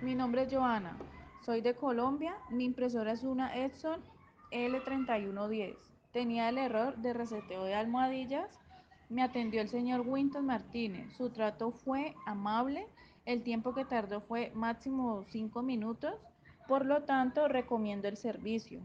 Mi nombre es Joana, soy de Colombia, mi impresora es una Epson L3110. Tenía el error de reseteo de almohadillas. Me atendió el señor Winton Martínez. Su trato fue amable. El tiempo que tardó fue máximo 5 minutos. Por lo tanto, recomiendo el servicio.